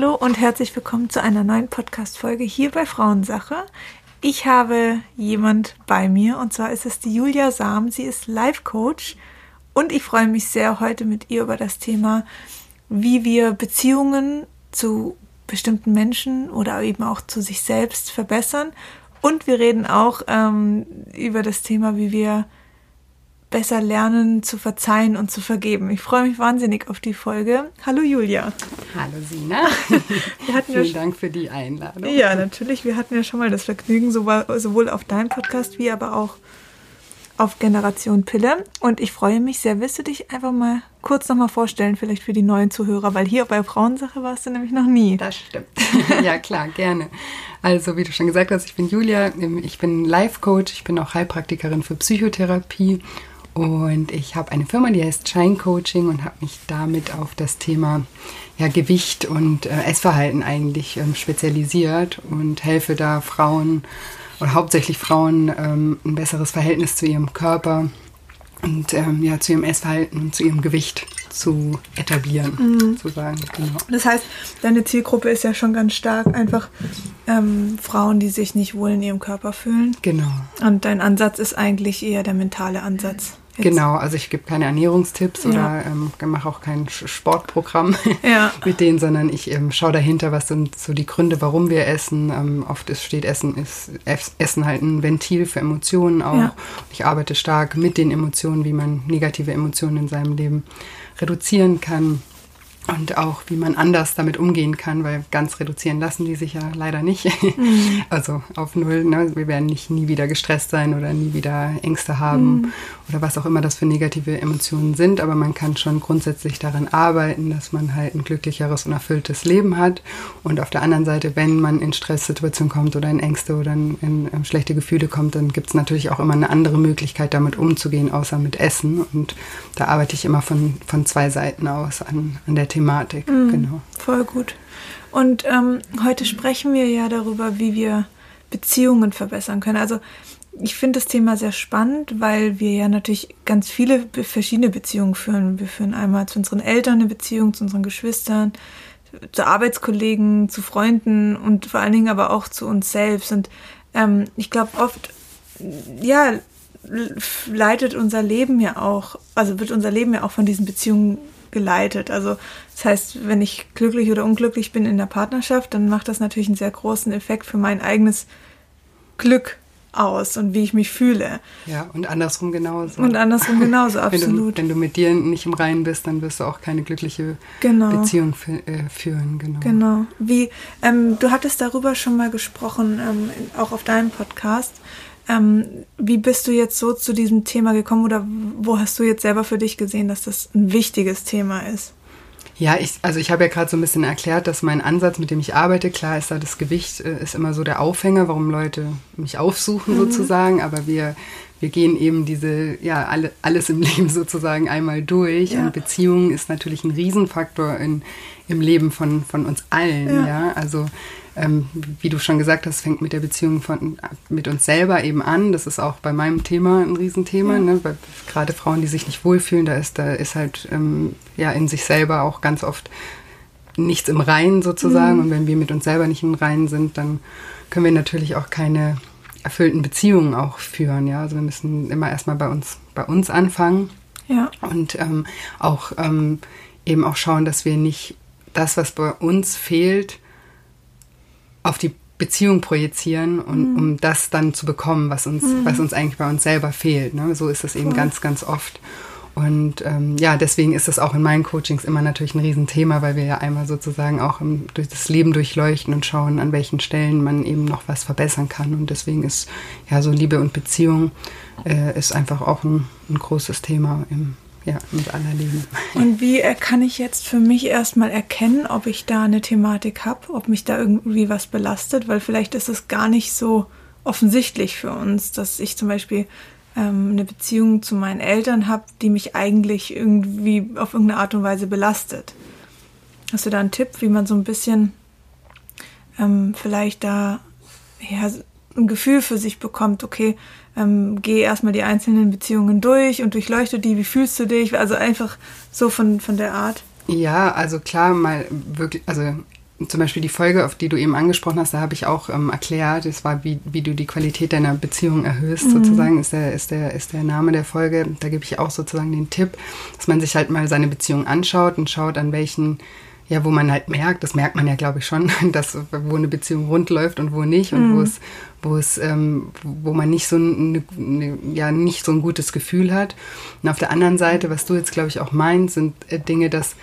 Hallo und herzlich willkommen zu einer neuen Podcast-Folge hier bei Frauensache. Ich habe jemand bei mir und zwar ist es die Julia Sam. Sie ist Life-Coach und ich freue mich sehr, heute mit ihr über das Thema, wie wir Beziehungen zu bestimmten Menschen oder eben auch zu sich selbst verbessern. Und wir reden auch ähm, über das Thema, wie wir besser lernen zu verzeihen und zu vergeben. Ich freue mich wahnsinnig auf die Folge. Hallo Julia. Hallo Sina. Vielen ja Dank für die Einladung. Ja, natürlich. Wir hatten ja schon mal das Vergnügen, sowohl auf deinem Podcast wie aber auch auf Generation Pille. Und ich freue mich sehr. Willst du dich einfach mal kurz nochmal vorstellen, vielleicht für die neuen Zuhörer? Weil hier bei Frauensache warst du nämlich noch nie. Das stimmt. ja, klar, gerne. Also, wie du schon gesagt hast, ich bin Julia. Ich bin Life-Coach. Ich bin auch Heilpraktikerin für Psychotherapie und ich habe eine Firma, die heißt Shine Coaching und habe mich damit auf das Thema ja, Gewicht und äh, Essverhalten eigentlich ähm, spezialisiert und helfe da Frauen oder hauptsächlich Frauen ähm, ein besseres Verhältnis zu ihrem Körper und ähm, ja, zu ihrem Essverhalten und zu ihrem Gewicht zu etablieren, mhm. sozusagen. Genau. Das heißt, deine Zielgruppe ist ja schon ganz stark einfach ähm, Frauen, die sich nicht wohl in ihrem Körper fühlen. Genau. Und dein Ansatz ist eigentlich eher der mentale Ansatz. Jetzt. Genau, also ich gebe keine Ernährungstipps ja. oder ähm, mache auch kein Sportprogramm ja. mit denen, sondern ich ähm, schaue dahinter, was sind so die Gründe, warum wir essen. Ähm, oft ist, steht Essen, ist Essen halt ein Ventil für Emotionen auch. Ja. Ich arbeite stark mit den Emotionen, wie man negative Emotionen in seinem Leben reduzieren kann und auch wie man anders damit umgehen kann, weil ganz reduzieren lassen die sich ja leider nicht. Mhm. Also auf null. Ne? Wir werden nicht nie wieder gestresst sein oder nie wieder Ängste haben mhm. oder was auch immer das für negative Emotionen sind. Aber man kann schon grundsätzlich daran arbeiten, dass man halt ein glücklicheres und erfülltes Leben hat. Und auf der anderen Seite, wenn man in Stresssituationen kommt oder in Ängste oder in, in, in schlechte Gefühle kommt, dann gibt es natürlich auch immer eine andere Möglichkeit, damit umzugehen, außer mit Essen. Und da arbeite ich immer von, von zwei Seiten aus an, an der Thematik. Mhm, genau. Voll gut. Und ähm, heute sprechen wir ja darüber, wie wir Beziehungen verbessern können. Also ich finde das Thema sehr spannend, weil wir ja natürlich ganz viele verschiedene Beziehungen führen. Wir führen einmal zu unseren Eltern eine Beziehung, zu unseren Geschwistern, zu Arbeitskollegen, zu Freunden und vor allen Dingen aber auch zu uns selbst. Und ähm, ich glaube oft, ja, leitet unser Leben ja auch, also wird unser Leben ja auch von diesen Beziehungen geleitet. Also das heißt, wenn ich glücklich oder unglücklich bin in der Partnerschaft, dann macht das natürlich einen sehr großen Effekt für mein eigenes Glück aus und wie ich mich fühle. Ja, und andersrum genauso. Und andersrum genauso, absolut. wenn, du, wenn du mit dir nicht im Reinen bist, dann wirst du auch keine glückliche genau. Beziehung äh, führen. Genau. Genau. Wie, ähm, du hattest darüber schon mal gesprochen, ähm, auch auf deinem Podcast. Ähm, wie bist du jetzt so zu diesem Thema gekommen oder wo hast du jetzt selber für dich gesehen, dass das ein wichtiges Thema ist? Ja, ich, also ich habe ja gerade so ein bisschen erklärt, dass mein Ansatz, mit dem ich arbeite, klar ist da das Gewicht, äh, ist immer so der Aufhänger, warum Leute mich aufsuchen mhm. sozusagen, aber wir, wir gehen eben diese, ja, alle, alles im Leben sozusagen einmal durch ja. und Beziehung ist natürlich ein Riesenfaktor in, im Leben von, von uns allen, ja, ja? also ähm, wie du schon gesagt hast, fängt mit der Beziehung von, mit uns selber eben an. Das ist auch bei meinem Thema ein Riesenthema. Ja. Ne? Gerade Frauen, die sich nicht wohlfühlen, da ist, da ist halt ähm, ja in sich selber auch ganz oft nichts im Reinen sozusagen. Mhm. Und wenn wir mit uns selber nicht im Reinen sind, dann können wir natürlich auch keine erfüllten Beziehungen auch führen. Ja, also wir müssen immer erstmal bei uns, bei uns anfangen. Ja. Und ähm, auch ähm, eben auch schauen, dass wir nicht das, was bei uns fehlt, auf die Beziehung projizieren und mhm. um das dann zu bekommen, was uns, mhm. was uns eigentlich bei uns selber fehlt. Ne? So ist es eben ganz, ganz oft. Und ähm, ja, deswegen ist es auch in meinen Coachings immer natürlich ein Riesenthema, weil wir ja einmal sozusagen auch im, durch das Leben durchleuchten und schauen, an welchen Stellen man eben noch was verbessern kann. Und deswegen ist ja so Liebe und Beziehung äh, ist einfach auch ein, ein großes Thema im, ja, mit Liebe. Und wie kann ich jetzt für mich erstmal erkennen, ob ich da eine Thematik habe, ob mich da irgendwie was belastet? Weil vielleicht ist es gar nicht so offensichtlich für uns, dass ich zum Beispiel ähm, eine Beziehung zu meinen Eltern habe, die mich eigentlich irgendwie auf irgendeine Art und Weise belastet. Hast du da einen Tipp, wie man so ein bisschen ähm, vielleicht da ja, ein Gefühl für sich bekommt, okay, ähm, geh erstmal die einzelnen Beziehungen durch und durchleuchte die, wie fühlst du dich? Also einfach so von, von der Art. Ja, also klar, mal wirklich, also zum Beispiel die Folge, auf die du eben angesprochen hast, da habe ich auch ähm, erklärt, es war, wie, wie du die Qualität deiner Beziehung erhöhst, mhm. sozusagen, ist der, ist, der, ist der Name der Folge. Da gebe ich auch sozusagen den Tipp, dass man sich halt mal seine Beziehung anschaut und schaut, an welchen, ja, wo man halt merkt, das merkt man ja, glaube ich, schon, dass wo eine Beziehung rund läuft und wo nicht und mhm. wo es, wo es, ähm, wo man nicht so eine, eine, ja, nicht so ein gutes Gefühl hat. Und auf der anderen Seite, was du jetzt, glaube ich, auch meinst, sind äh, Dinge, dass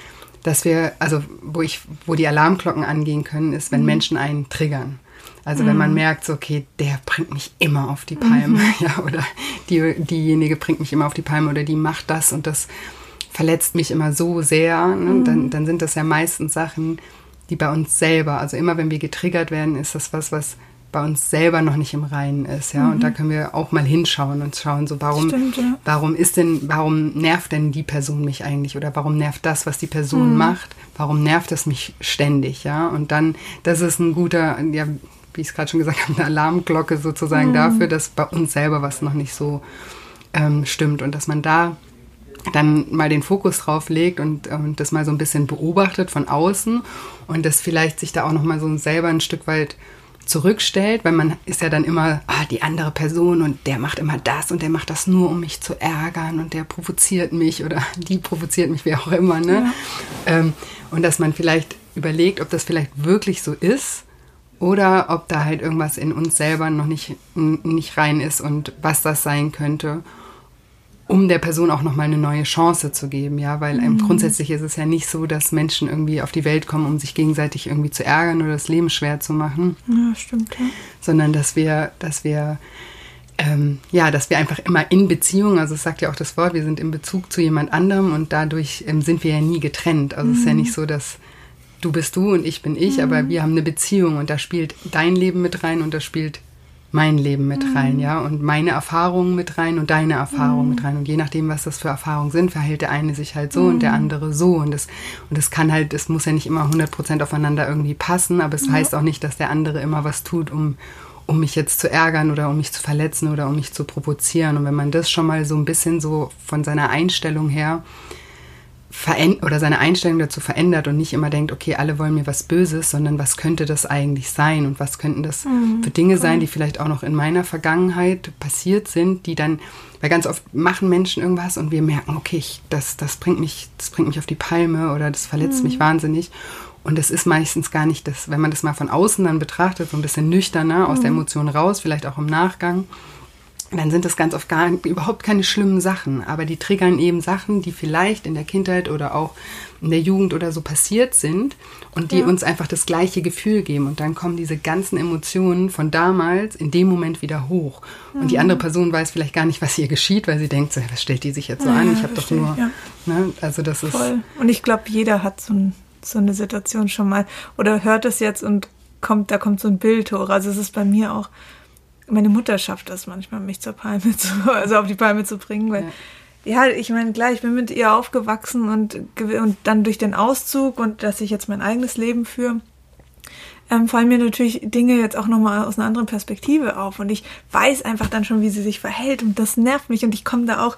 dass wir, also wo ich, wo die Alarmglocken angehen können, ist, wenn mhm. Menschen einen triggern. Also mhm. wenn man mhm. merkt, so, okay, der bringt mich immer auf die Palme, mhm. ja, oder die, diejenige bringt mich immer auf die Palme oder die macht das und das verletzt mich immer so sehr, ne? dann, mhm. dann sind das ja meistens Sachen, die bei uns selber, also immer wenn wir getriggert werden, ist das was, was bei uns selber noch nicht im Reinen ist, ja. Mhm. Und da mhm. können wir auch mal hinschauen und schauen, so warum, Stimmt, ja. warum ist denn, warum nervt denn die Person mich eigentlich oder warum nervt das, was die Person mhm. macht, warum nervt es mich ständig, ja. Und dann, das ist ein guter, ja, wie ich es gerade schon gesagt habe, eine Alarmglocke sozusagen mhm. dafür, dass bei uns selber was noch nicht so ähm, stimmt und dass man da dann mal den Fokus drauf legt und, und das mal so ein bisschen beobachtet von außen und das vielleicht sich da auch noch mal so selber ein Stück weit zurückstellt, weil man ist ja dann immer ah, die andere Person und der macht immer das und der macht das nur, um mich zu ärgern und der provoziert mich oder die provoziert mich, wie auch immer. Ne? Ja. Ähm, und dass man vielleicht überlegt, ob das vielleicht wirklich so ist oder ob da halt irgendwas in uns selber noch nicht, nicht rein ist und was das sein könnte um der Person auch nochmal eine neue Chance zu geben, ja, weil ähm, mhm. grundsätzlich ist es ja nicht so, dass Menschen irgendwie auf die Welt kommen, um sich gegenseitig irgendwie zu ärgern oder das Leben schwer zu machen. Ja, stimmt, ja. Sondern dass wir, dass wir, ähm, ja, dass wir einfach immer in Beziehung, also es sagt ja auch das Wort, wir sind in Bezug zu jemand anderem und dadurch ähm, sind wir ja nie getrennt. Also mhm. es ist ja mhm. nicht so, dass du bist du und ich bin ich, mhm. aber wir haben eine Beziehung und da spielt dein Leben mit rein und da spielt mein Leben mit rein, mhm. ja, und meine Erfahrungen mit rein und deine Erfahrungen mhm. mit rein. Und je nachdem, was das für Erfahrungen sind, verhält der eine sich halt so mhm. und der mhm. andere so. Und das, und das kann halt, es muss ja nicht immer 100% aufeinander irgendwie passen, aber es heißt auch nicht, dass der andere immer was tut, um, um mich jetzt zu ärgern oder um mich zu verletzen oder um mich zu provozieren. Und wenn man das schon mal so ein bisschen so von seiner Einstellung her oder seine Einstellung dazu verändert und nicht immer denkt, okay, alle wollen mir was Böses, sondern was könnte das eigentlich sein und was könnten das mhm, für Dinge sein, die vielleicht auch noch in meiner Vergangenheit passiert sind, die dann, weil ganz oft machen Menschen irgendwas und wir merken, okay, ich, das, das bringt mich, das bringt mich auf die Palme oder das verletzt mhm. mich wahnsinnig. Und das ist meistens gar nicht das, wenn man das mal von außen dann betrachtet, so ein bisschen nüchterner, aus mhm. der Emotion raus, vielleicht auch im Nachgang, dann sind das ganz oft gar überhaupt keine schlimmen Sachen, aber die triggern eben Sachen, die vielleicht in der Kindheit oder auch in der Jugend oder so passiert sind und die ja. uns einfach das gleiche Gefühl geben und dann kommen diese ganzen Emotionen von damals in dem Moment wieder hoch mhm. und die mhm. andere Person weiß vielleicht gar nicht, was ihr geschieht, weil sie denkt, so, was stellt die sich jetzt so ja, an? Ich habe doch nur, ja. ne? also das ist voll. Und ich glaube, jeder hat so, ein, so eine Situation schon mal oder hört es jetzt und kommt, da kommt so ein Bild hoch. Also es ist bei mir auch meine Mutter schafft das manchmal, mich zur Palme zu, also auf die Palme zu bringen, weil ja, ja ich meine, klar, ich bin mit ihr aufgewachsen und, und dann durch den Auszug und dass ich jetzt mein eigenes Leben führe, ähm, fallen mir natürlich Dinge jetzt auch nochmal aus einer anderen Perspektive auf. Und ich weiß einfach dann schon, wie sie sich verhält. Und das nervt mich. Und ich komme da auch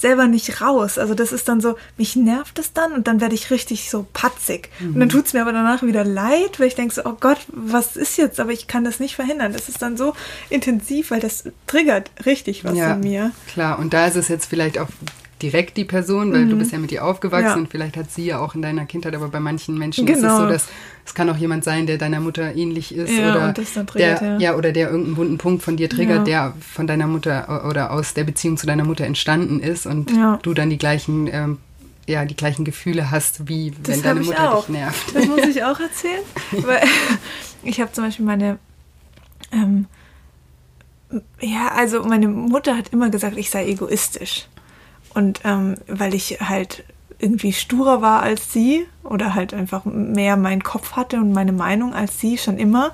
selber nicht raus. Also das ist dann so, mich nervt es dann und dann werde ich richtig so patzig. Mhm. Und dann mhm. tut es mir aber danach wieder leid, weil ich denke so, oh Gott, was ist jetzt? Aber ich kann das nicht verhindern. Das ist dann so intensiv, weil das triggert richtig was ja, in mir. Klar, und da ist es jetzt vielleicht auch direkt die Person, weil mhm. du bist ja mit ihr aufgewachsen ja. und vielleicht hat sie ja auch in deiner Kindheit, aber bei manchen Menschen genau. ist es so, genau. dass es kann auch jemand sein, der deiner Mutter ähnlich ist ja, oder triggert, der, ja. ja. oder der irgendeinen wunden Punkt von dir triggert, der von deiner Mutter oder aus der Beziehung zu deiner Mutter entstanden ist und du dann die gleichen ähm, ja, die gleichen Gefühle hast, wie das wenn deine Mutter dich nervt. Das muss ich auch erzählen. weil ich habe zum Beispiel meine ähm, ja, also meine Mutter hat immer gesagt, ich sei egoistisch. Und ähm, weil ich halt irgendwie sturer war als sie oder halt einfach mehr meinen Kopf hatte und meine Meinung als sie schon immer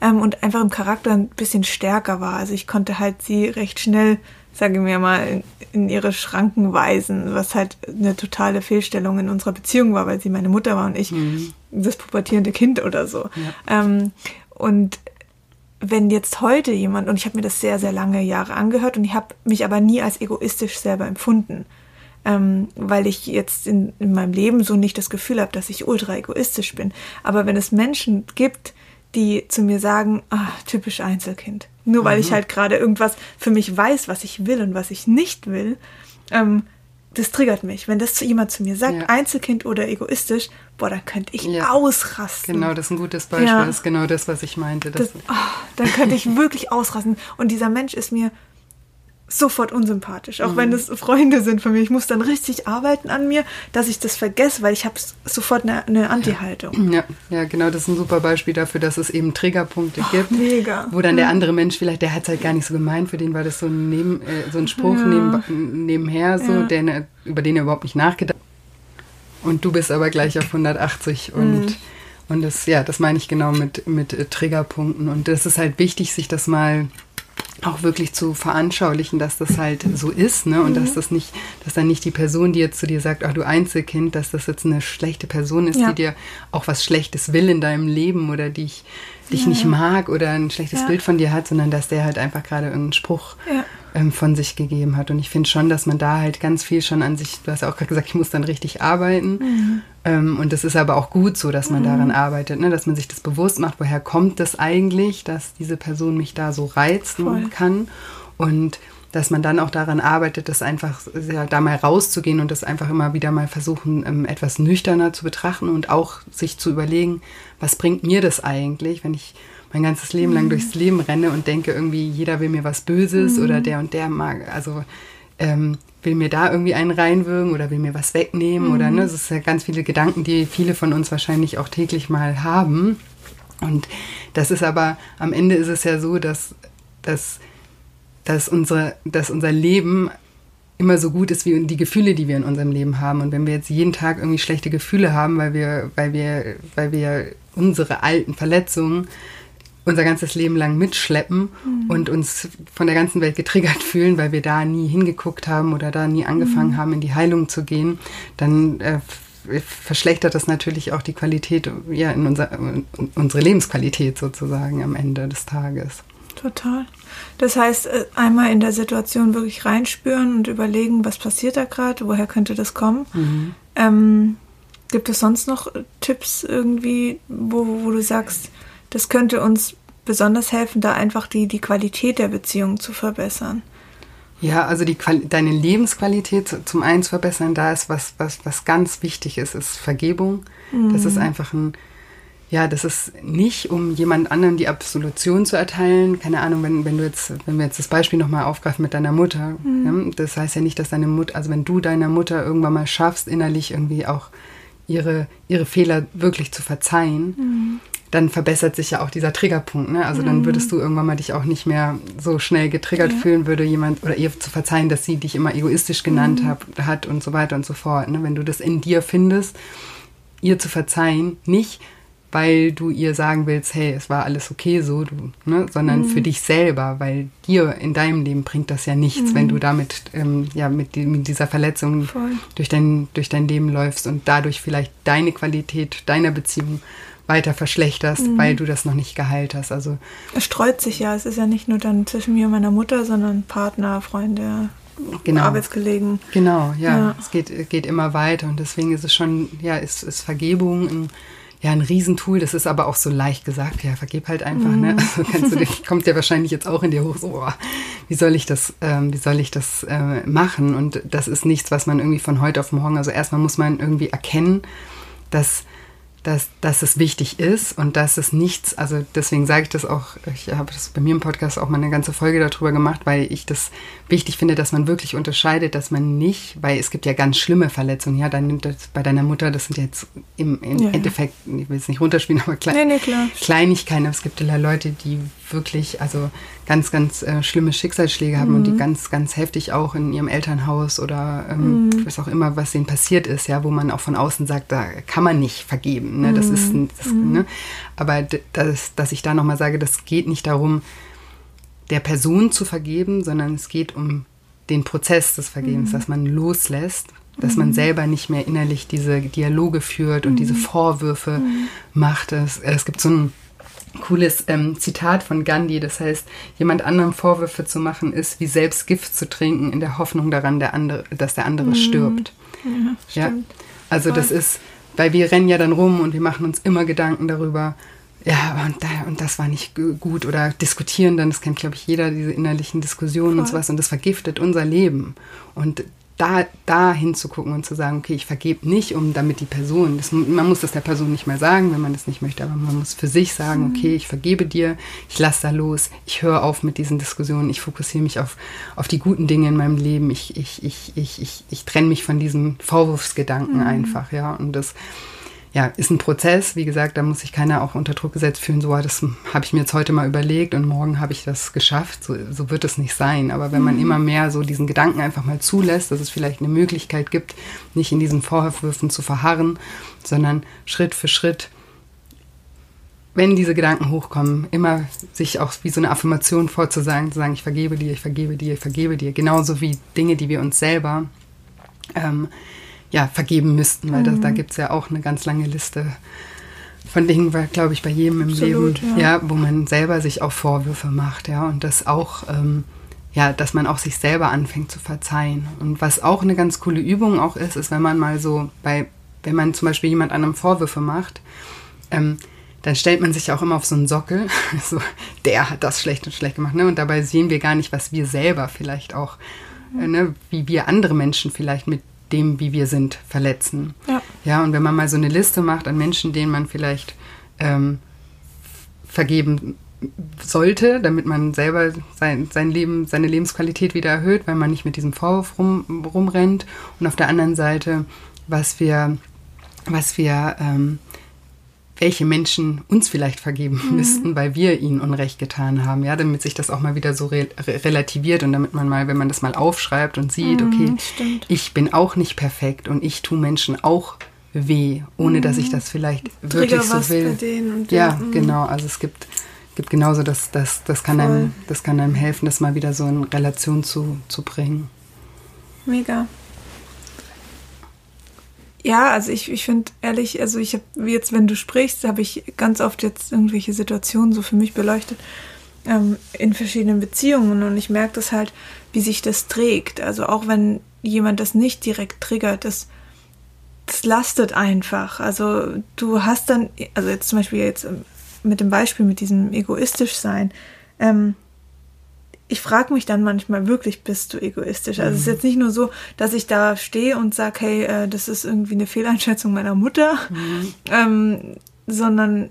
ähm, und einfach im Charakter ein bisschen stärker war. Also ich konnte halt sie recht schnell, sage ich mir mal, in, in ihre Schranken weisen, was halt eine totale Fehlstellung in unserer Beziehung war, weil sie meine Mutter war und ich mhm. das pubertierende Kind oder so. Ja. Ähm, und wenn jetzt heute jemand, und ich habe mir das sehr, sehr lange Jahre angehört und ich habe mich aber nie als egoistisch selber empfunden. ähm, weil ich jetzt in, in meinem Leben so nicht das Gefühl habe, dass ich ultra egoistisch bin. Aber wenn es Menschen gibt, die zu mir sagen, ah, typisch Einzelkind. Nur weil mhm. ich halt gerade irgendwas für mich weiß, was ich will und was ich nicht will, ähm, das triggert mich. Wenn das jemand zu mir sagt, ja. Einzelkind oder egoistisch, boah, dann könnte ich ja. ausrasten. Genau, das ist ein gutes Beispiel. Ja. Das ist genau das, was ich meinte. Das, oh, dann könnte ich wirklich ausrasten. Und dieser Mensch ist mir sofort unsympathisch, auch mhm. wenn es Freunde sind von mir. Ich muss dann richtig arbeiten an mir, dass ich das vergesse, weil ich habe sofort eine, eine Anti-Haltung. Ja, ja, genau, das ist ein super Beispiel dafür, dass es eben Triggerpunkte oh, gibt, mega. wo dann der andere Mensch vielleicht, der hat es halt gar nicht so gemeint, für den war das so ein, Neben, äh, so ein Spruch ja. neben, nebenher, so, ja. der, ne, über den er überhaupt nicht nachgedacht hat. Und du bist aber gleich auf 180 und mhm. Und das, ja, das meine ich genau mit, mit äh, Triggerpunkten. Und das ist halt wichtig, sich das mal auch wirklich zu veranschaulichen, dass das halt so ist, ne? Und mhm. dass das nicht, dass dann nicht die Person, die jetzt zu dir sagt, ach du Einzelkind, dass das jetzt eine schlechte Person ist, ja. die dir auch was Schlechtes will in deinem Leben oder dich, dich ja, nicht ja. mag oder ein schlechtes Bild von dir hat, sondern dass der halt einfach gerade irgendeinen Spruch ähm, von sich gegeben hat. Und ich finde schon, dass man da halt ganz viel schon an sich, du hast ja auch gerade gesagt, ich muss dann richtig arbeiten. Mhm. Ähm, und das ist aber auch gut so, dass man mhm. daran arbeitet, ne? dass man sich das bewusst macht, woher kommt das eigentlich, dass diese Person mich da so reizen kann. Und dass man dann auch daran arbeitet, das einfach ja, da mal rauszugehen und das einfach immer wieder mal versuchen, ähm, etwas nüchterner zu betrachten und auch sich zu überlegen, was bringt mir das eigentlich, wenn ich mein ganzes Leben lang mhm. durchs Leben renne und denke irgendwie, jeder will mir was Böses mhm. oder der und der mag, also ähm, will mir da irgendwie einen reinwürgen oder will mir was wegnehmen mhm. oder ne, es sind ja ganz viele Gedanken, die viele von uns wahrscheinlich auch täglich mal haben. Und das ist aber, am Ende ist es ja so, dass, dass, dass, unsere, dass unser Leben immer so gut ist wie die Gefühle, die wir in unserem Leben haben. Und wenn wir jetzt jeden Tag irgendwie schlechte Gefühle haben, weil wir, weil wir, weil wir unsere alten Verletzungen unser ganzes Leben lang mitschleppen mhm. und uns von der ganzen Welt getriggert fühlen, weil wir da nie hingeguckt haben oder da nie angefangen mhm. haben, in die Heilung zu gehen, dann äh, verschlechtert das natürlich auch die Qualität, ja, in unser, unsere Lebensqualität sozusagen am Ende des Tages. Total. Das heißt, äh, einmal in der Situation wirklich reinspüren und überlegen, was passiert da gerade, woher könnte das kommen. Mhm. Ähm, gibt es sonst noch Tipps irgendwie, wo, wo du sagst, das könnte uns besonders helfen, da einfach die, die Qualität der Beziehung zu verbessern. Ja, also die deine Lebensqualität zum einen zu verbessern, da ist was, was, was ganz wichtig ist, ist Vergebung. Mhm. Das ist einfach ein, ja, das ist nicht, um jemand anderem die Absolution zu erteilen. Keine Ahnung, wenn, wenn du jetzt, wenn wir jetzt das Beispiel nochmal aufgreifen mit deiner Mutter, mhm. ja, das heißt ja nicht, dass deine Mutter, also wenn du deiner Mutter irgendwann mal schaffst, innerlich irgendwie auch ihre, ihre Fehler wirklich zu verzeihen, mhm dann verbessert sich ja auch dieser Triggerpunkt. Ne? Also dann würdest du irgendwann mal dich auch nicht mehr so schnell getriggert ja. fühlen, würde jemand oder ihr zu verzeihen, dass sie dich immer egoistisch genannt mhm. hab, hat und so weiter und so fort. Ne? Wenn du das in dir findest, ihr zu verzeihen, nicht weil du ihr sagen willst, hey, es war alles okay so, du, ne? sondern mhm. für dich selber, weil dir in deinem Leben bringt das ja nichts, mhm. wenn du damit ähm, ja mit, die, mit dieser Verletzung durch dein, durch dein Leben läufst und dadurch vielleicht deine Qualität deiner Beziehung weiter verschlechterst, mhm. weil du das noch nicht geheilt hast. Also es streut sich ja. Es ist ja nicht nur dann zwischen mir und meiner Mutter, sondern Partner, Freunde, genau. Arbeitskollegen. Genau, ja. ja. Es geht, geht immer weiter und deswegen ist es schon, ja, ist, ist Vergebung ein, ja, ein Riesentool. Das ist aber auch so leicht gesagt. Ja, vergeb halt einfach. Ne? Mhm. Ne? Also kannst du, kommt ja wahrscheinlich jetzt auch in dir hoch. So, oh, wie soll ich das, ähm, wie soll ich das äh, machen? Und das ist nichts, was man irgendwie von heute auf morgen. Also erstmal muss man irgendwie erkennen, dass dass, dass es wichtig ist und dass es nichts, also deswegen sage ich das auch, ich habe das bei mir im Podcast auch mal eine ganze Folge darüber gemacht, weil ich das wichtig finde, dass man wirklich unterscheidet, dass man nicht, weil es gibt ja ganz schlimme Verletzungen, ja, dann das, bei deiner Mutter, das sind jetzt im, im ja, Endeffekt, ich will es nicht runterspielen, aber klein, nee, nee, Kleinigkeiten, es gibt ja Leute, die wirklich, also ganz, ganz äh, schlimme Schicksalsschläge haben mhm. und die mhm. ganz, ganz heftig auch in ihrem Elternhaus oder ähm, mhm. was auch immer, was denen passiert ist, ja, wo man auch von außen sagt, da kann man nicht vergeben. Ne? Das ist, mhm. das, mhm. ne? Aber das, dass ich da nochmal sage, das geht nicht darum, der Person zu vergeben, sondern es geht um den Prozess des Vergebens, dass man loslässt, dass man selber nicht mehr innerlich diese Dialoge führt und diese Vorwürfe macht. Es, es gibt so ein cooles ähm, Zitat von Gandhi. Das heißt, jemand anderem Vorwürfe zu machen, ist wie selbst Gift zu trinken in der Hoffnung daran, der andere, dass der andere mhm. stirbt. Ja, ja. Also Voll. das ist, weil wir rennen ja dann rum und wir machen uns immer Gedanken darüber, ja, und, da, und das war nicht gut oder diskutieren dann, das kennt, glaube ich, jeder, diese innerlichen Diskussionen Voll. und sowas und das vergiftet unser Leben. Und da, da hinzugucken und zu sagen, okay, ich vergebe nicht, um damit die Person, das, man muss das der Person nicht mehr sagen, wenn man das nicht möchte, aber man muss für sich sagen, mhm. okay, ich vergebe dir, ich lasse da los, ich höre auf mit diesen Diskussionen, ich fokussiere mich auf, auf die guten Dinge in meinem Leben, ich, ich, ich, ich, ich, ich trenne mich von diesem Vorwurfsgedanken mhm. einfach, ja, und das, ja, ist ein Prozess. Wie gesagt, da muss sich keiner auch unter Druck gesetzt fühlen, so, ah, das habe ich mir jetzt heute mal überlegt und morgen habe ich das geschafft. So, so wird es nicht sein. Aber wenn man mhm. immer mehr so diesen Gedanken einfach mal zulässt, dass es vielleicht eine Möglichkeit gibt, nicht in diesen Vorwürfen zu verharren, sondern Schritt für Schritt wenn diese Gedanken hochkommen, immer sich auch wie so eine Affirmation vorzusagen, zu sagen, ich vergebe dir, ich vergebe dir, ich vergebe dir. Genauso wie Dinge, die wir uns selber ähm, ja, vergeben müssten, weil mhm. das, da gibt es ja auch eine ganz lange Liste von Dingen, glaube ich, bei jedem im Absolut, Leben, ja. ja. wo man selber sich auch Vorwürfe macht, ja, und das auch, ähm, ja, dass man auch sich selber anfängt zu verzeihen. Und was auch eine ganz coole Übung auch ist, ist, wenn man mal so bei, wenn man zum Beispiel jemand anderem Vorwürfe macht, ähm, dann stellt man sich auch immer auf so einen Sockel, so, der hat das schlecht und schlecht gemacht, ne? Und dabei sehen wir gar nicht, was wir selber vielleicht auch, äh, ne, wie wir andere Menschen vielleicht mit dem, wie wir sind, verletzen. Ja. ja, und wenn man mal so eine Liste macht an Menschen, denen man vielleicht ähm, vergeben sollte, damit man selber sein, sein Leben, seine Lebensqualität wieder erhöht, weil man nicht mit diesem Vorwurf rum, rumrennt. Und auf der anderen Seite, was wir, was wir ähm, welche Menschen uns vielleicht vergeben mhm. müssten, weil wir ihnen Unrecht getan haben, ja, damit sich das auch mal wieder so re relativiert und damit man mal, wenn man das mal aufschreibt und sieht, mhm, okay, stimmt. ich bin auch nicht perfekt und ich tue Menschen auch weh, ohne mhm. dass ich mhm. das vielleicht Trigger wirklich so will. ja, ja mhm. genau, also es gibt gibt genauso das das das kann Voll. einem das kann einem helfen, das mal wieder so in Relation zu zu bringen. Mega. Ja, also ich, ich finde ehrlich, also ich habe jetzt, wenn du sprichst, habe ich ganz oft jetzt irgendwelche Situationen so für mich beleuchtet ähm, in verschiedenen Beziehungen und ich merke das halt, wie sich das trägt. Also auch wenn jemand das nicht direkt triggert, das, das lastet einfach. Also du hast dann, also jetzt zum Beispiel jetzt ähm, mit dem Beispiel mit diesem egoistisch sein, ähm, ich frage mich dann manchmal wirklich, bist du egoistisch? Also mhm. es ist mhm. jetzt nicht nur so, dass ich da stehe und sage, hey, äh, das ist irgendwie eine Fehleinschätzung meiner Mutter, mhm. ähm, sondern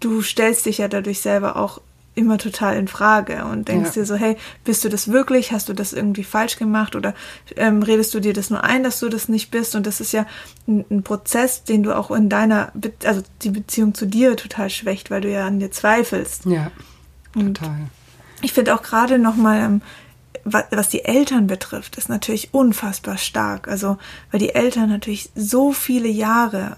du stellst dich ja dadurch selber auch immer total in Frage und denkst ja. dir so, hey, bist du das wirklich? Hast du das irgendwie falsch gemacht oder ähm, redest du dir das nur ein, dass du das nicht bist? Und das ist ja ein, ein Prozess, den du auch in deiner, Be also die Beziehung zu dir total schwächt, weil du ja an dir zweifelst. Ja, total. Und ich finde auch gerade nochmal, ähm, was die Eltern betrifft, ist natürlich unfassbar stark. Also, weil die Eltern natürlich so viele Jahre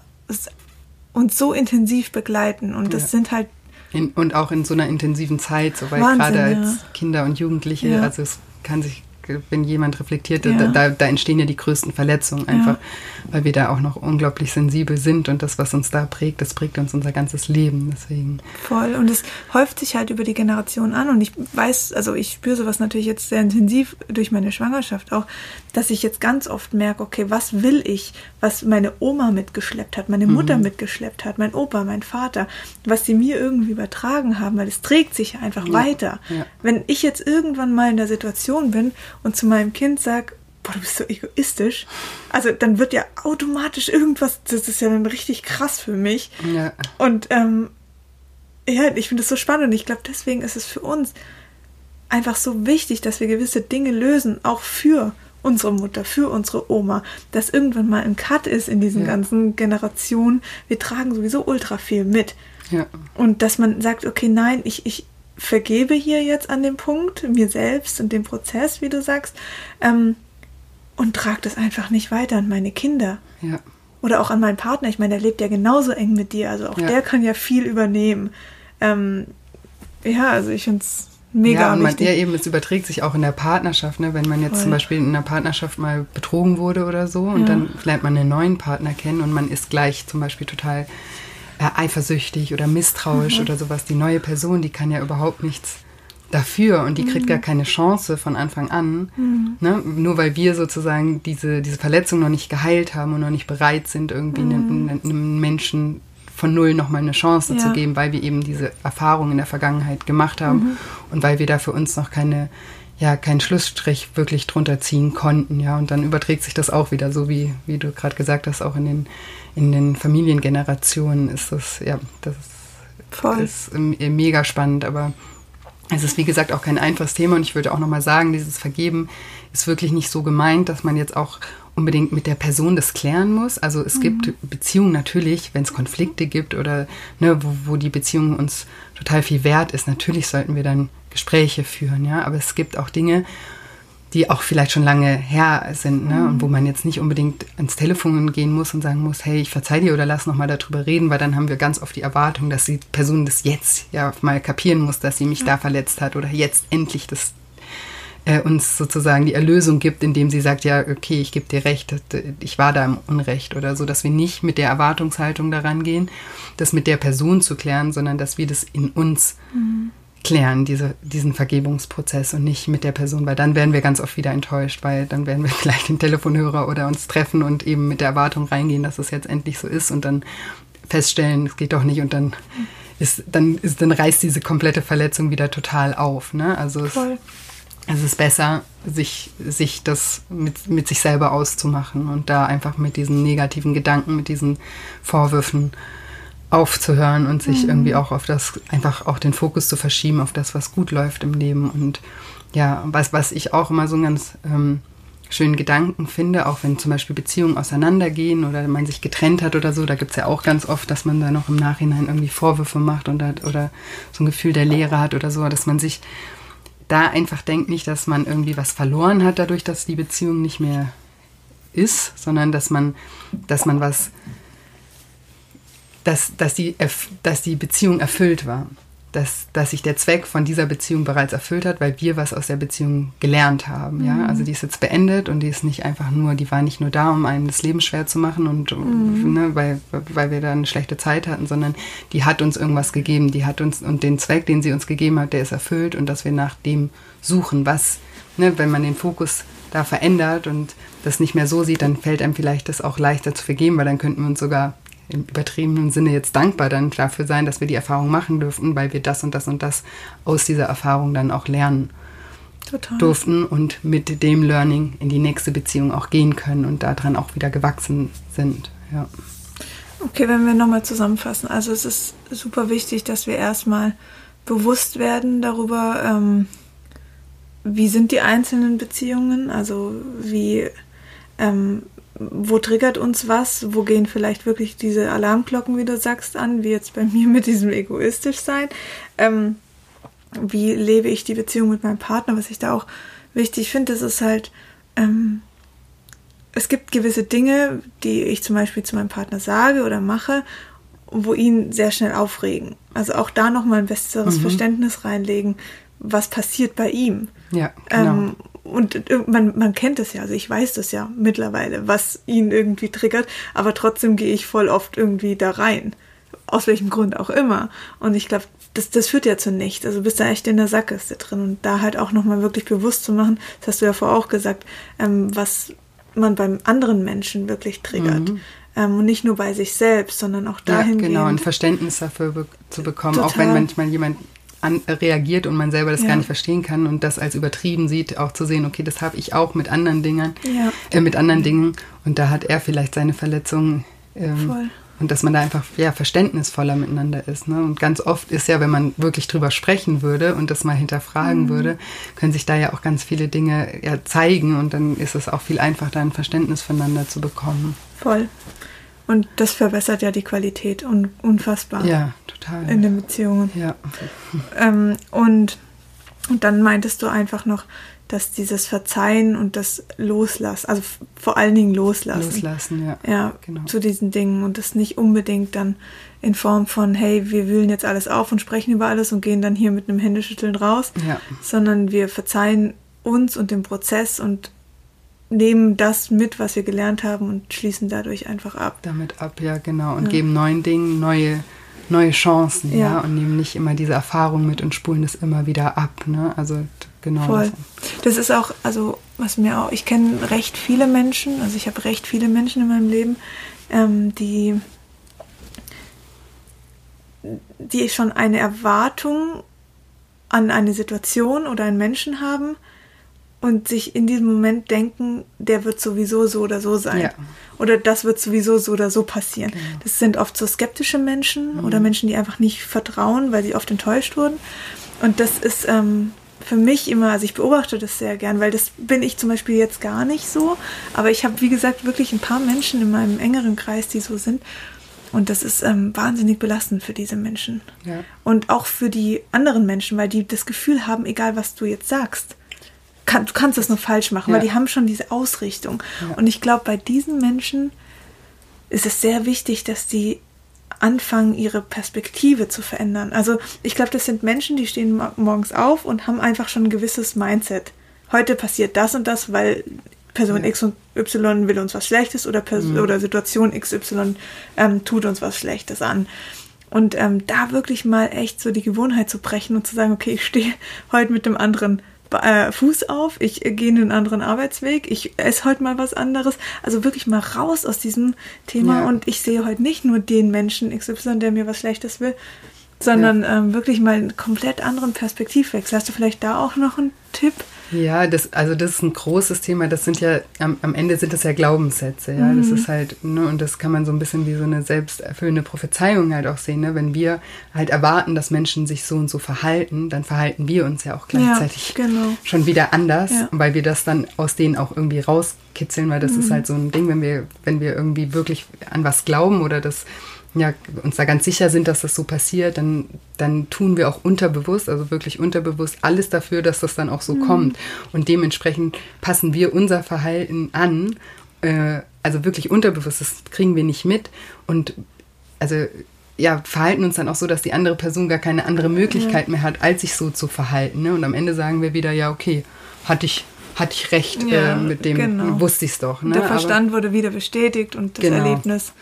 uns so intensiv begleiten und das ja. sind halt. In, und auch in so einer intensiven Zeit, so weil gerade als ja. Kinder und Jugendliche, ja. also es kann sich wenn jemand reflektiert, ja. da, da, entstehen ja die größten Verletzungen einfach, ja. weil wir da auch noch unglaublich sensibel sind und das, was uns da prägt, das prägt uns unser ganzes Leben. Deswegen. Voll. Und es häuft sich halt über die Generation an und ich weiß, also ich spüre sowas natürlich jetzt sehr intensiv durch meine Schwangerschaft auch, dass ich jetzt ganz oft merke, okay, was will ich, was meine Oma mitgeschleppt hat, meine Mutter mhm. mitgeschleppt hat, mein Opa, mein Vater, was sie mir irgendwie übertragen haben, weil es trägt sich einfach ja. weiter. Wenn ich jetzt irgendwann mal in der Situation bin und zu meinem Kind sage, boah, du bist so egoistisch, also dann wird ja automatisch irgendwas, das ist ja dann richtig krass für mich. Ja. Und ähm, ja, ich finde das so spannend und ich glaube, deswegen ist es für uns einfach so wichtig, dass wir gewisse Dinge lösen, auch für unsere Mutter, für unsere Oma, dass irgendwann mal ein Cut ist in diesen ja. ganzen Generationen. Wir tragen sowieso ultra viel mit. Ja. Und dass man sagt, okay, nein, ich, ich, vergebe hier jetzt an dem Punkt, mir selbst und dem Prozess, wie du sagst, ähm, und trage das einfach nicht weiter an meine Kinder. Ja. Oder auch an meinen Partner. Ich meine, der lebt ja genauso eng mit dir. Also auch ja. der kann ja viel übernehmen. Ähm, ja, also ich finde es mega ja, und man, ja, eben, es überträgt sich auch in der Partnerschaft, ne? wenn man jetzt Voll. zum Beispiel in einer Partnerschaft mal betrogen wurde oder so und ja. dann lernt man einen neuen Partner kennen und man ist gleich zum Beispiel total eifersüchtig oder misstrauisch mhm. oder sowas. Die neue Person, die kann ja überhaupt nichts dafür und die kriegt mhm. gar keine Chance von Anfang an. Mhm. Ne? Nur weil wir sozusagen diese, diese Verletzung noch nicht geheilt haben und noch nicht bereit sind, irgendwie mhm. einem, einem Menschen von null nochmal eine Chance ja. zu geben, weil wir eben diese Erfahrung in der Vergangenheit gemacht haben mhm. und weil wir da für uns noch keine, ja, keinen Schlussstrich wirklich drunter ziehen konnten, ja. Und dann überträgt sich das auch wieder, so wie, wie du gerade gesagt hast, auch in den, in den Familiengenerationen ist das, ja, das Voll. ist mega spannend, aber es ist wie gesagt auch kein einfaches Thema und ich würde auch nochmal sagen, dieses Vergeben ist wirklich nicht so gemeint, dass man jetzt auch unbedingt mit der Person das klären muss. Also es mhm. gibt Beziehungen natürlich, wenn es Konflikte gibt oder ne, wo, wo die Beziehung uns total viel wert ist, natürlich sollten wir dann Gespräche führen, ja. Aber es gibt auch Dinge, die auch vielleicht schon lange her sind, ne? Und wo man jetzt nicht unbedingt ans Telefon gehen muss und sagen muss, hey, ich verzeih dir oder lass noch mal darüber reden, weil dann haben wir ganz oft die Erwartung, dass die Person das jetzt ja mal kapieren muss, dass sie mich ja. da verletzt hat oder jetzt endlich das äh, uns sozusagen die Erlösung gibt, indem sie sagt, ja, okay, ich gebe dir recht, ich war da im Unrecht oder so, dass wir nicht mit der Erwartungshaltung daran gehen, das mit der Person zu klären, sondern dass wir das in uns mhm klären, diese, diesen Vergebungsprozess und nicht mit der Person, weil dann werden wir ganz oft wieder enttäuscht, weil dann werden wir gleich den Telefonhörer oder uns treffen und eben mit der Erwartung reingehen, dass es jetzt endlich so ist und dann feststellen, es geht doch nicht und dann ist, dann ist, dann reißt diese komplette Verletzung wieder total auf. Ne? Also es, es, ist besser, sich, sich das mit, mit sich selber auszumachen und da einfach mit diesen negativen Gedanken, mit diesen Vorwürfen aufzuhören und sich mhm. irgendwie auch auf das, einfach auch den Fokus zu verschieben auf das, was gut läuft im Leben. Und ja, was, was ich auch immer so einen ganz ähm, schönen Gedanken finde, auch wenn zum Beispiel Beziehungen auseinandergehen oder man sich getrennt hat oder so, da gibt es ja auch ganz oft, dass man da noch im Nachhinein irgendwie Vorwürfe macht und hat, oder so ein Gefühl der Leere hat oder so, dass man sich da einfach denkt, nicht, dass man irgendwie was verloren hat dadurch, dass die Beziehung nicht mehr ist, sondern dass man, dass man was dass, dass, die, dass die Beziehung erfüllt war. Dass, dass sich der Zweck von dieser Beziehung bereits erfüllt hat, weil wir was aus der Beziehung gelernt haben. Ja? Mhm. Also die ist jetzt beendet und die ist nicht einfach nur, die war nicht nur da, um einem das Leben schwer zu machen und mhm. ne, weil, weil wir da eine schlechte Zeit hatten, sondern die hat uns irgendwas gegeben, die hat uns und den Zweck, den sie uns gegeben hat, der ist erfüllt und dass wir nach dem suchen, was, ne, wenn man den Fokus da verändert und das nicht mehr so sieht, dann fällt einem vielleicht das auch leichter zu vergeben, weil dann könnten wir uns sogar im übertriebenen Sinne jetzt dankbar dann dafür sein, dass wir die Erfahrung machen dürfen, weil wir das und das und das aus dieser Erfahrung dann auch lernen Total. durften und mit dem Learning in die nächste Beziehung auch gehen können und daran auch wieder gewachsen sind. Ja. Okay, wenn wir nochmal zusammenfassen. Also es ist super wichtig, dass wir erstmal bewusst werden darüber, ähm, wie sind die einzelnen Beziehungen, also wie ähm, wo triggert uns was, wo gehen vielleicht wirklich diese Alarmglocken, wie du sagst, an, wie jetzt bei mir mit diesem egoistisch sein. Ähm, wie lebe ich die Beziehung mit meinem Partner, was ich da auch wichtig finde, das ist halt, ähm, es gibt gewisse Dinge, die ich zum Beispiel zu meinem Partner sage oder mache, wo ihn sehr schnell aufregen. Also auch da nochmal ein besseres mhm. Verständnis reinlegen, was passiert bei ihm. Ja, genau. Ähm, und man, man kennt es ja, also ich weiß das ja mittlerweile, was ihn irgendwie triggert, aber trotzdem gehe ich voll oft irgendwie da rein. Aus welchem Grund auch immer. Und ich glaube, das, das führt ja zu nichts. Also bist da echt in der Sackgasse drin. Und da halt auch nochmal wirklich bewusst zu machen, das hast du ja vorher auch gesagt, ähm, was man beim anderen Menschen wirklich triggert. Mhm. Ähm, und nicht nur bei sich selbst, sondern auch dahin. Ja, genau, ein Verständnis dafür be zu bekommen, Total. auch wenn manchmal jemand an, reagiert und man selber das ja. gar nicht verstehen kann und das als übertrieben sieht, auch zu sehen, okay, das habe ich auch mit anderen Dingen, ja. äh, mit anderen Dingen und da hat er vielleicht seine Verletzungen. Ähm, und dass man da einfach ja, verständnisvoller miteinander ist. Ne? Und ganz oft ist ja, wenn man wirklich drüber sprechen würde und das mal hinterfragen mhm. würde, können sich da ja auch ganz viele Dinge ja, zeigen und dann ist es auch viel einfacher, da ein Verständnis voneinander zu bekommen. Voll. Und das verbessert ja die Qualität un unfassbar. Ja, total. In den Beziehungen. Ja. Ähm, und, und dann meintest du einfach noch, dass dieses Verzeihen und das Loslassen, also vor allen Dingen Loslassen. Loslassen, ja. Ja, genau. zu diesen Dingen und das nicht unbedingt dann in Form von, hey, wir wühlen jetzt alles auf und sprechen über alles und gehen dann hier mit einem Händeschütteln raus, ja. sondern wir verzeihen uns und dem Prozess und nehmen das mit, was wir gelernt haben und schließen dadurch einfach ab. Damit ab, ja, genau. Und ja. geben neuen Dingen neue, neue Chancen, ja. ja. und nehmen nicht immer diese Erfahrung mit und spulen das immer wieder ab. Ne? Also genau. Voll. Das. das ist auch, also was mir auch, ich kenne recht viele Menschen, also ich habe recht viele Menschen in meinem Leben, ähm, die die schon eine Erwartung an eine Situation oder einen Menschen haben und sich in diesem Moment denken, der wird sowieso so oder so sein. Ja. Oder das wird sowieso so oder so passieren. Genau. Das sind oft so skeptische Menschen mhm. oder Menschen, die einfach nicht vertrauen, weil sie oft enttäuscht wurden. Und das ist ähm, für mich immer, also ich beobachte das sehr gern, weil das bin ich zum Beispiel jetzt gar nicht so. Aber ich habe, wie gesagt, wirklich ein paar Menschen in meinem engeren Kreis, die so sind. Und das ist ähm, wahnsinnig belastend für diese Menschen. Ja. Und auch für die anderen Menschen, weil die das Gefühl haben, egal was du jetzt sagst, kann, du kannst es nur falsch machen, ja. weil die haben schon diese Ausrichtung. Ja. Und ich glaube, bei diesen Menschen ist es sehr wichtig, dass die anfangen, ihre Perspektive zu verändern. Also ich glaube, das sind Menschen, die stehen morgens auf und haben einfach schon ein gewisses Mindset. Heute passiert das und das, weil Person X und Y will uns was Schlechtes oder, Person, mhm. oder Situation XY ähm, tut uns was Schlechtes an. Und ähm, da wirklich mal echt so die Gewohnheit zu brechen und zu sagen, okay, ich stehe heute mit dem anderen äh, Fuß auf, ich äh, gehe einen anderen Arbeitsweg, ich esse heute mal was anderes. Also wirklich mal raus aus diesem Thema ja. und ich sehe heute nicht nur den Menschen XY, der mir was Schlechtes will, sondern ja. ähm, wirklich mal einen komplett anderen Perspektivwechsel. Hast du vielleicht da auch noch einen Tipp? Ja, das, also das ist ein großes Thema. Das sind ja, am, am Ende sind das ja Glaubenssätze, ja. Mhm. Das ist halt, ne, und das kann man so ein bisschen wie so eine selbsterfüllende Prophezeiung halt auch sehen, ne? Wenn wir halt erwarten, dass Menschen sich so und so verhalten, dann verhalten wir uns ja auch gleichzeitig ja, genau. schon wieder anders, ja. weil wir das dann aus denen auch irgendwie rauskitzeln, weil das mhm. ist halt so ein Ding, wenn wir, wenn wir irgendwie wirklich an was glauben oder das ja, uns da ganz sicher sind, dass das so passiert, dann, dann tun wir auch unterbewusst, also wirklich unterbewusst, alles dafür, dass das dann auch so mhm. kommt. Und dementsprechend passen wir unser Verhalten an, äh, also wirklich unterbewusst, das kriegen wir nicht mit. Und also ja, verhalten uns dann auch so, dass die andere Person gar keine andere Möglichkeit ja. mehr hat, als sich so zu verhalten. Ne? Und am Ende sagen wir wieder, ja, okay, hatte ich, hatte ich recht, ja, äh, mit dem genau. wusste ich es doch. Ne? Der Verstand Aber, wurde wieder bestätigt und das genau. Erlebnis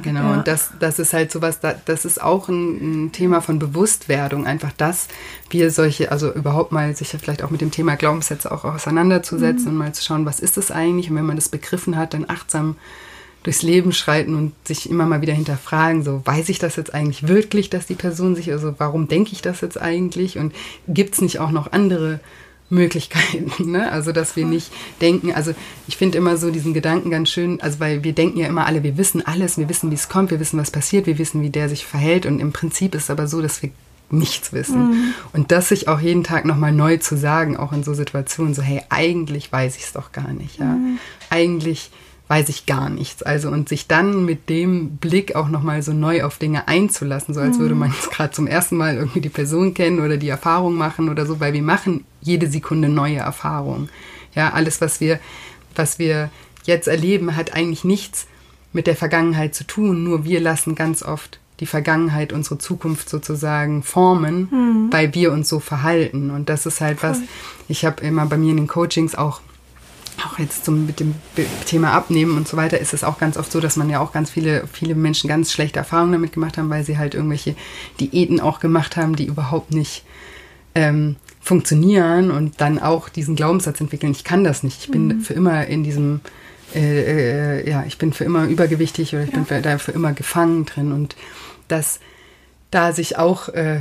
Genau, ja. und das, das ist halt sowas, das ist auch ein, ein, Thema von Bewusstwerdung, einfach dass wir solche, also überhaupt mal sich vielleicht auch mit dem Thema Glaubenssätze auch auseinanderzusetzen mhm. und mal zu schauen, was ist das eigentlich? Und wenn man das begriffen hat, dann achtsam durchs Leben schreiten und sich immer mal wieder hinterfragen, so weiß ich das jetzt eigentlich wirklich, dass die Person sich, also warum denke ich das jetzt eigentlich? Und gibt es nicht auch noch andere Möglichkeiten. Ne? Also, dass wir nicht denken, also ich finde immer so diesen Gedanken ganz schön, also weil wir denken ja immer alle, wir wissen alles, wir wissen, wie es kommt, wir wissen, was passiert, wir wissen, wie der sich verhält und im Prinzip ist es aber so, dass wir nichts wissen. Mhm. Und das sich auch jeden Tag nochmal neu zu sagen, auch in so Situationen, so, hey, eigentlich weiß ich es doch gar nicht. Ja? Mhm. Eigentlich weiß ich gar nichts. Also und sich dann mit dem Blick auch nochmal so neu auf Dinge einzulassen, so als würde mhm. man jetzt gerade zum ersten Mal irgendwie die Person kennen oder die Erfahrung machen oder so, weil wir machen jede Sekunde neue Erfahrungen. Ja, alles, was wir, was wir jetzt erleben, hat eigentlich nichts mit der Vergangenheit zu tun, nur wir lassen ganz oft die Vergangenheit, unsere Zukunft sozusagen formen, mhm. weil wir uns so verhalten. Und das ist halt was, ich habe immer bei mir in den Coachings auch auch jetzt zum, mit dem Thema Abnehmen und so weiter ist es auch ganz oft so, dass man ja auch ganz viele, viele Menschen ganz schlechte Erfahrungen damit gemacht haben, weil sie halt irgendwelche Diäten auch gemacht haben, die überhaupt nicht ähm, funktionieren und dann auch diesen Glaubenssatz entwickeln, ich kann das nicht, ich bin mhm. für immer in diesem, äh, äh, ja, ich bin für immer übergewichtig oder ich ja. bin für, da für immer gefangen drin und dass da sich auch äh,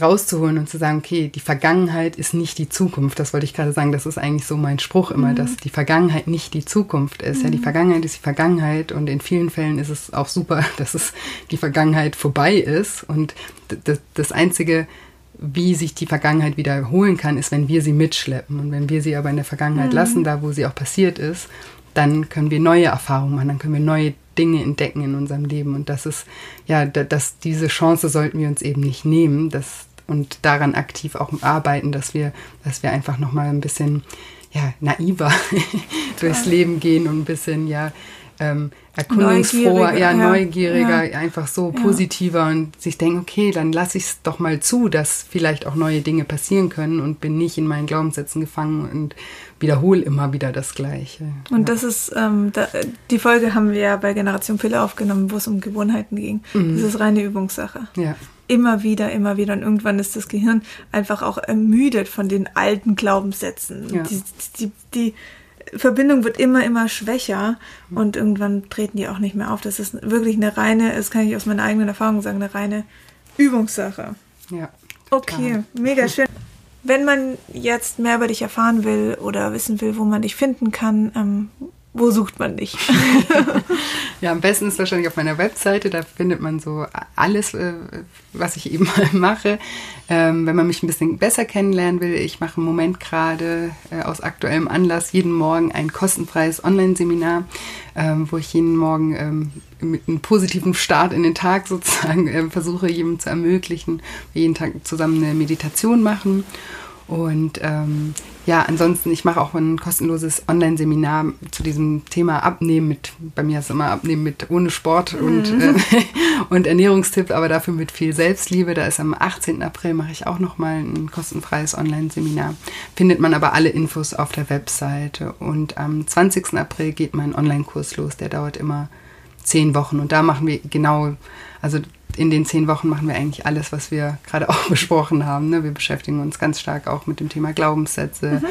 rauszuholen und zu sagen, okay, die Vergangenheit ist nicht die Zukunft. Das wollte ich gerade sagen. Das ist eigentlich so mein Spruch immer, mhm. dass die Vergangenheit nicht die Zukunft ist. Mhm. Ja, die mhm. Vergangenheit ist die Vergangenheit und in vielen Fällen ist es auch super, dass es die Vergangenheit vorbei ist. Und das, das Einzige, wie sich die Vergangenheit wiederholen kann, ist, wenn wir sie mitschleppen. Und wenn wir sie aber in der Vergangenheit mhm. lassen, da wo sie auch passiert ist, dann können wir neue Erfahrungen machen, dann können wir neue Dinge entdecken in unserem Leben. Und das ist, ja, das, diese Chance sollten wir uns eben nicht nehmen das, und daran aktiv auch arbeiten, dass wir, dass wir einfach nochmal ein bisschen ja, naiver durchs Leben gehen und ein bisschen, ja, ähm, erkundungsfroher, ja, neugieriger, ja. einfach so positiver ja. und sich denken, okay, dann lasse ich es doch mal zu, dass vielleicht auch neue Dinge passieren können und bin nicht in meinen Glaubenssätzen gefangen und wiederhole immer wieder das Gleiche. Und das ist, ähm, da, die Folge haben wir ja bei Generation Pille aufgenommen, wo es um Gewohnheiten ging. Mhm. Das ist reine Übungssache. Ja. Immer wieder, immer wieder. Und irgendwann ist das Gehirn einfach auch ermüdet von den alten Glaubenssätzen. Die, die, die Verbindung wird immer, immer schwächer und irgendwann treten die auch nicht mehr auf. Das ist wirklich eine reine, das kann ich aus meiner eigenen Erfahrung sagen, eine reine Übungssache. Ja. Okay, mega schön. Wenn man jetzt mehr über dich erfahren will oder wissen will, wo man dich finden kann, ähm, wo sucht man dich? ja, am besten ist wahrscheinlich auf meiner Webseite. Da findet man so alles, äh, was ich eben mal mache. Ähm, wenn man mich ein bisschen besser kennenlernen will, ich mache im Moment gerade äh, aus aktuellem Anlass jeden Morgen ein kostenfreies Online-Seminar, ähm, wo ich jeden Morgen ähm, mit einem positiven Start in den Tag sozusagen äh, versuche, jedem zu ermöglichen, wir jeden Tag zusammen eine Meditation machen. Und ähm, ja, ansonsten, ich mache auch ein kostenloses Online-Seminar zu diesem Thema Abnehmen mit, bei mir ist es immer Abnehmen mit ohne Sport mhm. und, äh, und Ernährungstipp, aber dafür mit viel Selbstliebe. Da ist am 18. April mache ich auch nochmal ein kostenfreies Online-Seminar. Findet man aber alle Infos auf der Webseite. Und am 20. April geht mein Online-Kurs los, der dauert immer zehn Wochen. Und da machen wir genau, also in den zehn Wochen machen wir eigentlich alles, was wir gerade auch besprochen haben. Ne? Wir beschäftigen uns ganz stark auch mit dem Thema Glaubenssätze,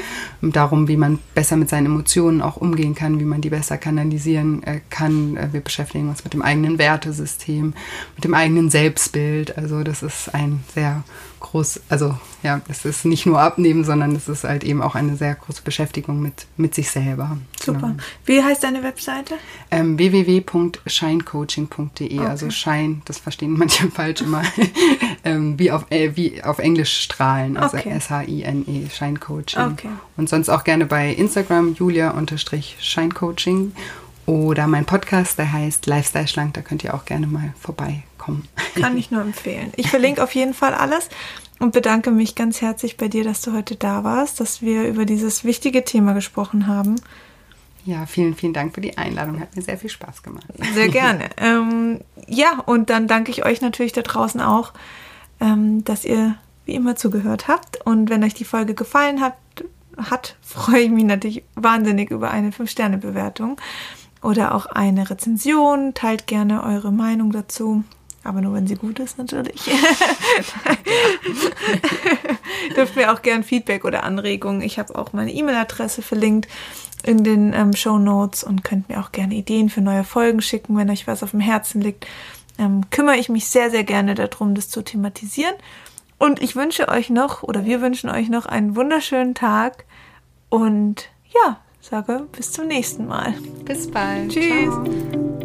mhm. darum, wie man besser mit seinen Emotionen auch umgehen kann, wie man die besser kanalisieren äh, kann. Äh, wir beschäftigen uns mit dem eigenen Wertesystem, mit dem eigenen Selbstbild. Also das ist ein sehr groß, also ja, es ist nicht nur Abnehmen, sondern es ist halt eben auch eine sehr große Beschäftigung mit, mit sich selber. Super. Genau. Wie heißt deine Webseite? Ähm, www.shinecoaching.de, okay. also Shine, das verstehen manche falsch immer, ähm, wie, auf, äh, wie auf Englisch strahlen, also okay. S-H-I-N-E, Shine Coaching. Okay. Und sonst auch gerne bei Instagram, julia-shine Coaching oder mein Podcast, der heißt Lifestyle Schlank, da könnt ihr auch gerne mal vorbeikommen. Kann ich nur empfehlen. Ich verlinke auf jeden Fall alles und bedanke mich ganz herzlich bei dir, dass du heute da warst, dass wir über dieses wichtige Thema gesprochen haben. Ja, vielen, vielen Dank für die Einladung. Hat mir sehr viel Spaß gemacht. Sehr gerne. ähm, ja, und dann danke ich euch natürlich da draußen auch, ähm, dass ihr wie immer zugehört habt. Und wenn euch die Folge gefallen hat, hat, freue ich mich natürlich wahnsinnig über eine 5-Sterne-Bewertung oder auch eine Rezension. Teilt gerne eure Meinung dazu. Aber nur wenn sie gut ist, natürlich. Dürft mir auch gern Feedback oder Anregungen. Ich habe auch meine E-Mail-Adresse verlinkt in den ähm, Show Notes und könnt mir auch gerne Ideen für neue Folgen schicken, wenn euch was auf dem Herzen liegt. Ähm, kümmere ich mich sehr, sehr gerne darum, das zu thematisieren. Und ich wünsche euch noch, oder wir wünschen euch noch einen wunderschönen Tag. Und ja, sage bis zum nächsten Mal. Bis bald. Tschüss. Ciao.